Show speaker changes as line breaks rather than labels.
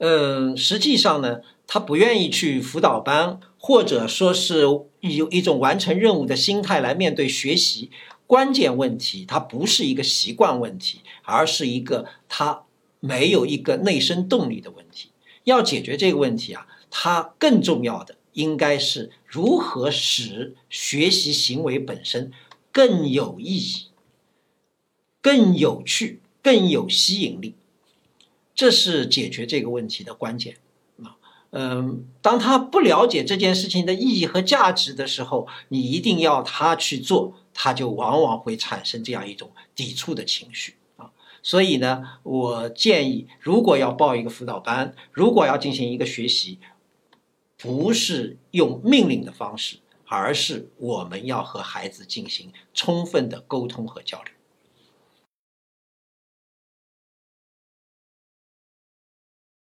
嗯，实际上呢，他不愿意去辅导班，或者说是以一种完成任务的心态来面对学习。关键问题，它不是一个习惯问题，而是一个他没有一个内生动力的问题。要解决这个问题啊，它更重要的应该是如何使学习行为本身更有意义、更有趣、更有吸引力。这是解决这个问题的关键啊，嗯，当他不了解这件事情的意义和价值的时候，你一定要他去做，他就往往会产生这样一种抵触的情绪啊。所以呢，我建议，如果要报一个辅导班，如果要进行一个学习，不是用命令的方式，而是我们要和孩子进行充分的沟通和交流。